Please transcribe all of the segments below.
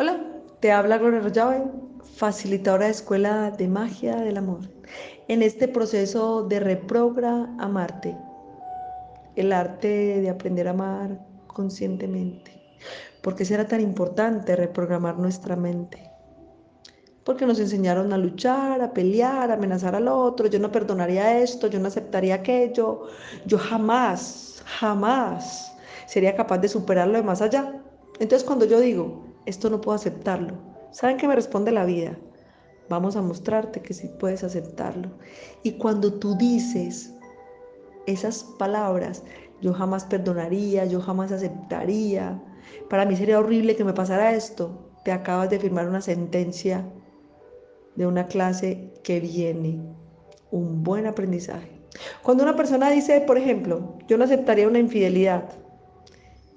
Hola, te habla Gloria Rollave, facilitadora de Escuela de Magia del Amor. En este proceso de reprogramarte, el arte de aprender a amar conscientemente. ¿Por qué será tan importante reprogramar nuestra mente? Porque nos enseñaron a luchar, a pelear, a amenazar al otro. Yo no perdonaría esto, yo no aceptaría aquello. Yo jamás, jamás sería capaz de superarlo de más allá. Entonces cuando yo digo, esto no puedo aceptarlo. ¿Saben qué me responde la vida? Vamos a mostrarte que sí puedes aceptarlo. Y cuando tú dices esas palabras, yo jamás perdonaría, yo jamás aceptaría, para mí sería horrible que me pasara esto, te acabas de firmar una sentencia de una clase que viene, un buen aprendizaje. Cuando una persona dice, por ejemplo, yo no aceptaría una infidelidad,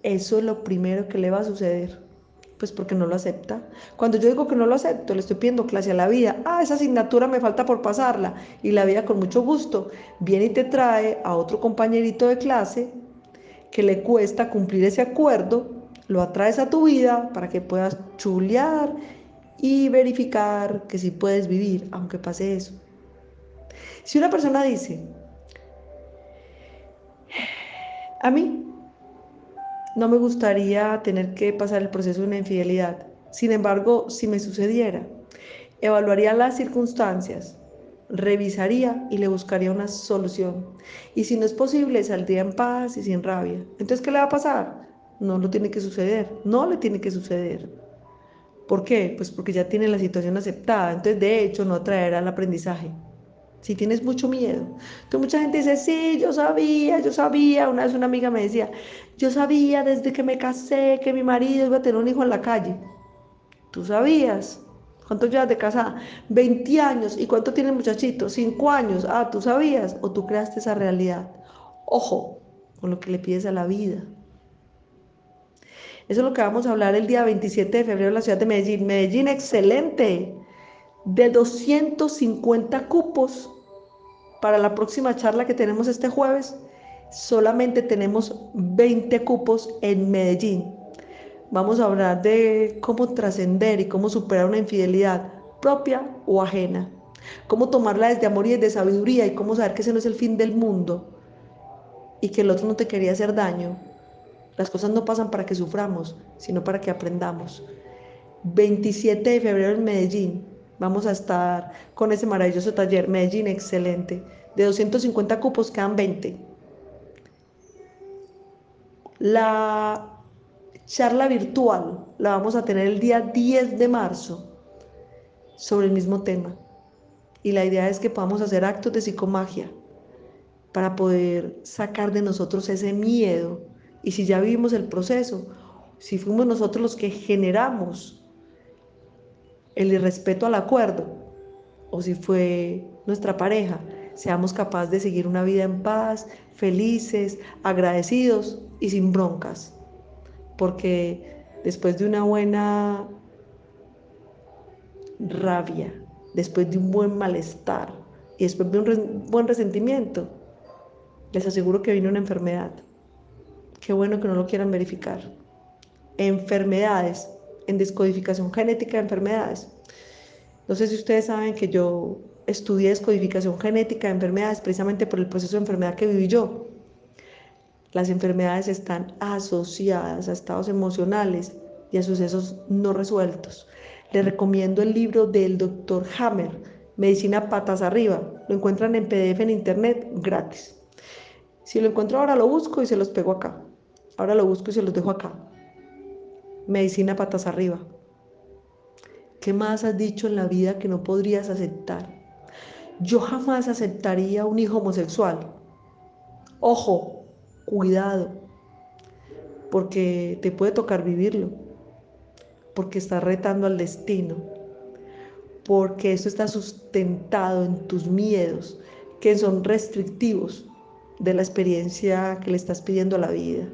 eso es lo primero que le va a suceder pues porque no lo acepta. Cuando yo digo que no lo acepto, le estoy pidiendo clase a la vida. Ah, esa asignatura me falta por pasarla. Y la vida con mucho gusto viene y te trae a otro compañerito de clase que le cuesta cumplir ese acuerdo, lo atraes a tu vida para que puedas chulear y verificar que sí puedes vivir, aunque pase eso. Si una persona dice, a mí no me gustaría tener que pasar el proceso de una infidelidad. Sin embargo, si me sucediera, evaluaría las circunstancias, revisaría y le buscaría una solución. Y si no es posible, saldría en paz y sin rabia. Entonces, ¿qué le va a pasar? No lo tiene que suceder, no le tiene que suceder. ¿Por qué? Pues porque ya tiene la situación aceptada. Entonces, de hecho, no traerá el aprendizaje si tienes mucho miedo. Entonces mucha gente dice, sí, yo sabía, yo sabía. Una vez una amiga me decía, yo sabía desde que me casé que mi marido iba a tener un hijo en la calle. ¿Tú sabías? ¿Cuánto llevas de casada? 20 años. ¿Y cuánto tiene el muchachito? 5 años. Ah, ¿tú sabías? ¿O tú creaste esa realidad? Ojo con lo que le pides a la vida. Eso es lo que vamos a hablar el día 27 de febrero en la ciudad de Medellín. Medellín, excelente de 250 cupos para la próxima charla que tenemos este jueves, solamente tenemos 20 cupos en Medellín. Vamos a hablar de cómo trascender y cómo superar una infidelidad propia o ajena. Cómo tomarla desde amor y desde sabiduría y cómo saber que ese no es el fin del mundo y que el otro no te quería hacer daño. Las cosas no pasan para que suframos, sino para que aprendamos. 27 de febrero en Medellín, Vamos a estar con ese maravilloso taller. Medellín, excelente. De 250 cupos quedan 20. La charla virtual la vamos a tener el día 10 de marzo sobre el mismo tema. Y la idea es que podamos hacer actos de psicomagia para poder sacar de nosotros ese miedo. Y si ya vivimos el proceso, si fuimos nosotros los que generamos el irrespeto al acuerdo o si fue nuestra pareja, seamos capaces de seguir una vida en paz, felices, agradecidos y sin broncas. Porque después de una buena rabia, después de un buen malestar y después de un buen resentimiento, les aseguro que viene una enfermedad. Qué bueno que no lo quieran verificar. Enfermedades en descodificación genética de enfermedades. No sé si ustedes saben que yo estudié descodificación genética de enfermedades precisamente por el proceso de enfermedad que viví yo. Las enfermedades están asociadas a estados emocionales y a sucesos no resueltos. Les recomiendo el libro del doctor Hammer, Medicina Patas Arriba. Lo encuentran en PDF en internet gratis. Si lo encuentro ahora lo busco y se los pego acá. Ahora lo busco y se los dejo acá medicina patas arriba. ¿Qué más has dicho en la vida que no podrías aceptar? Yo jamás aceptaría un hijo homosexual. Ojo, cuidado, porque te puede tocar vivirlo, porque estás retando al destino, porque eso está sustentado en tus miedos, que son restrictivos de la experiencia que le estás pidiendo a la vida.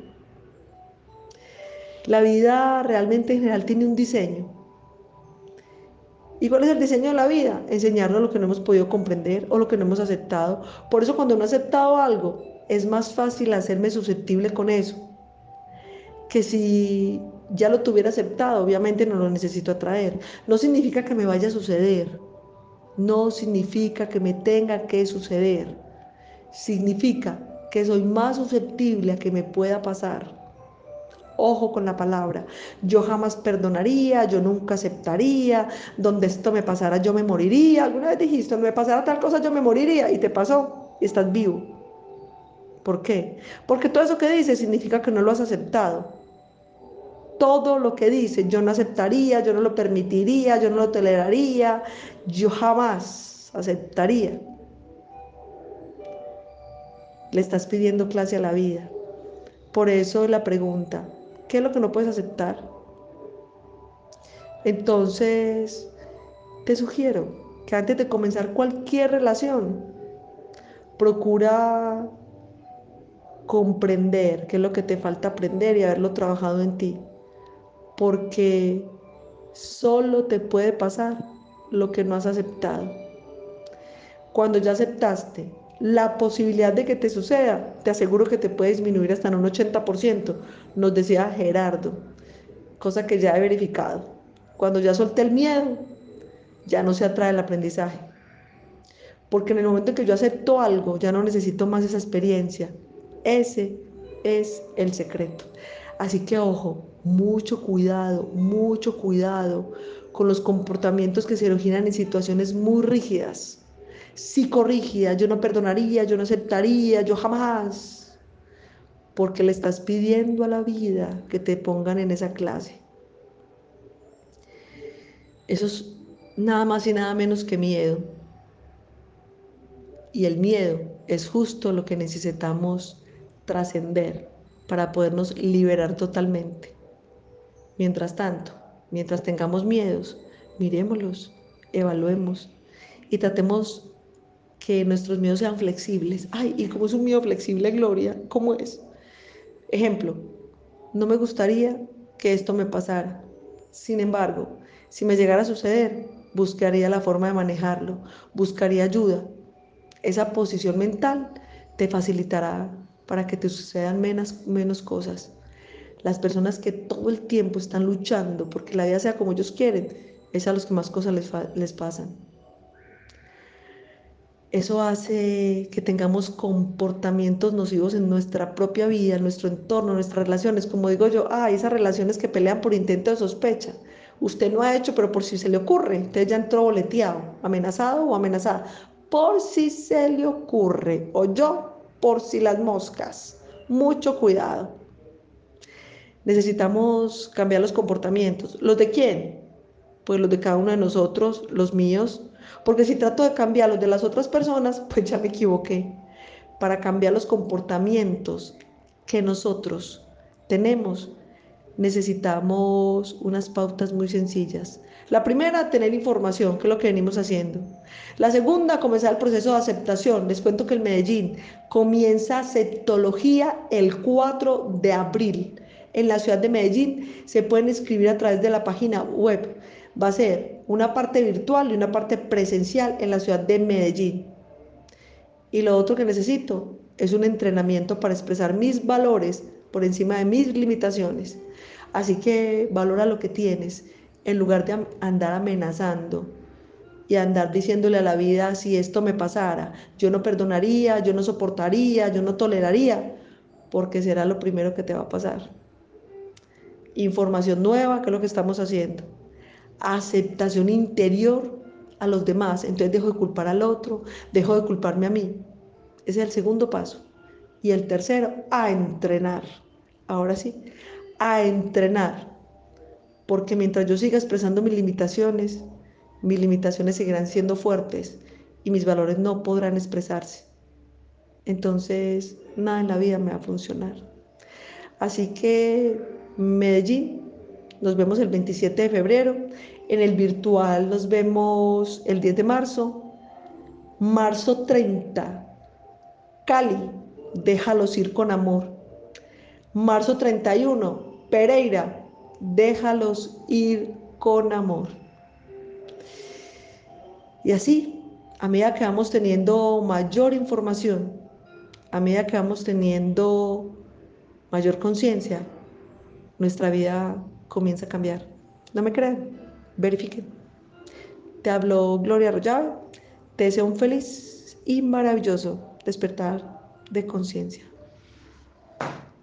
La vida realmente en general tiene un diseño. ¿Y cuál es el diseño de la vida? Enseñarnos lo que no hemos podido comprender o lo que no hemos aceptado. Por eso cuando no he aceptado algo, es más fácil hacerme susceptible con eso. Que si ya lo tuviera aceptado, obviamente no lo necesito atraer. No significa que me vaya a suceder, no significa que me tenga que suceder, significa que soy más susceptible a que me pueda pasar. Ojo con la palabra. Yo jamás perdonaría, yo nunca aceptaría, donde esto me pasara yo me moriría. Alguna vez dijiste, me pasara tal cosa yo me moriría y te pasó y estás vivo. ¿Por qué? Porque todo eso que dices significa que no lo has aceptado. Todo lo que dices, yo no aceptaría, yo no lo permitiría, yo no lo toleraría, yo jamás aceptaría. Le estás pidiendo clase a la vida. Por eso la pregunta, ¿qué es lo que no puedes aceptar? Entonces, te sugiero que antes de comenzar cualquier relación, procura comprender qué es lo que te falta aprender y haberlo trabajado en ti. Porque solo te puede pasar lo que no has aceptado. Cuando ya aceptaste la posibilidad de que te suceda, te aseguro que te puede disminuir hasta en un 80%, nos decía Gerardo, cosa que ya he verificado. Cuando ya solté el miedo, ya no se atrae el aprendizaje. Porque en el momento en que yo acepto algo, ya no necesito más esa experiencia. Ese es el secreto. Así que ojo, mucho cuidado, mucho cuidado con los comportamientos que se originan en situaciones muy rígidas psicorrígida, yo no perdonaría, yo no aceptaría, yo jamás, porque le estás pidiendo a la vida que te pongan en esa clase. Eso es nada más y nada menos que miedo. Y el miedo es justo lo que necesitamos trascender para podernos liberar totalmente. Mientras tanto, mientras tengamos miedos, miremoslos, evaluemos y tratemos que nuestros miedos sean flexibles. Ay, ¿y cómo es un miedo flexible, Gloria? ¿Cómo es? Ejemplo, no me gustaría que esto me pasara. Sin embargo, si me llegara a suceder, buscaría la forma de manejarlo, buscaría ayuda. Esa posición mental te facilitará para que te sucedan menos, menos cosas. Las personas que todo el tiempo están luchando porque la vida sea como ellos quieren, es a los que más cosas les, les pasan. Eso hace que tengamos comportamientos nocivos en nuestra propia vida, en nuestro entorno, en nuestras relaciones. Como digo yo, ah, esas relaciones que pelean por intento de sospecha. Usted no ha hecho, pero por si se le ocurre, usted ya entró boleteado, amenazado o amenazada. Por si se le ocurre, o yo, por si las moscas. Mucho cuidado. Necesitamos cambiar los comportamientos. ¿Los de quién? Pues los de cada uno de nosotros, los míos, porque si trato de cambiar los de las otras personas, pues ya me equivoqué. Para cambiar los comportamientos que nosotros tenemos, necesitamos unas pautas muy sencillas. La primera, tener información, que es lo que venimos haciendo. La segunda, comenzar el proceso de aceptación. Les cuento que en Medellín comienza aceptología el 4 de abril. En la ciudad de Medellín se pueden inscribir a través de la página web va a ser una parte virtual y una parte presencial en la ciudad de Medellín. Y lo otro que necesito es un entrenamiento para expresar mis valores por encima de mis limitaciones. Así que valora lo que tienes en lugar de andar amenazando y andar diciéndole a la vida si esto me pasara, yo no perdonaría, yo no soportaría, yo no toleraría, porque será lo primero que te va a pasar. Información nueva, que es lo que estamos haciendo aceptación interior a los demás. Entonces dejo de culpar al otro, dejo de culparme a mí. Ese es el segundo paso. Y el tercero, a entrenar. Ahora sí, a entrenar. Porque mientras yo siga expresando mis limitaciones, mis limitaciones seguirán siendo fuertes y mis valores no podrán expresarse. Entonces, nada en la vida me va a funcionar. Así que Medellín nos vemos el 27 de febrero. En el virtual nos vemos el 10 de marzo. Marzo 30. Cali, déjalos ir con amor. Marzo 31. Pereira, déjalos ir con amor. Y así, a medida que vamos teniendo mayor información, a medida que vamos teniendo mayor conciencia, nuestra vida comienza a cambiar. ¿No me creen? Verifiquen. Te habló Gloria Arroyave. Te deseo un feliz y maravilloso despertar de conciencia.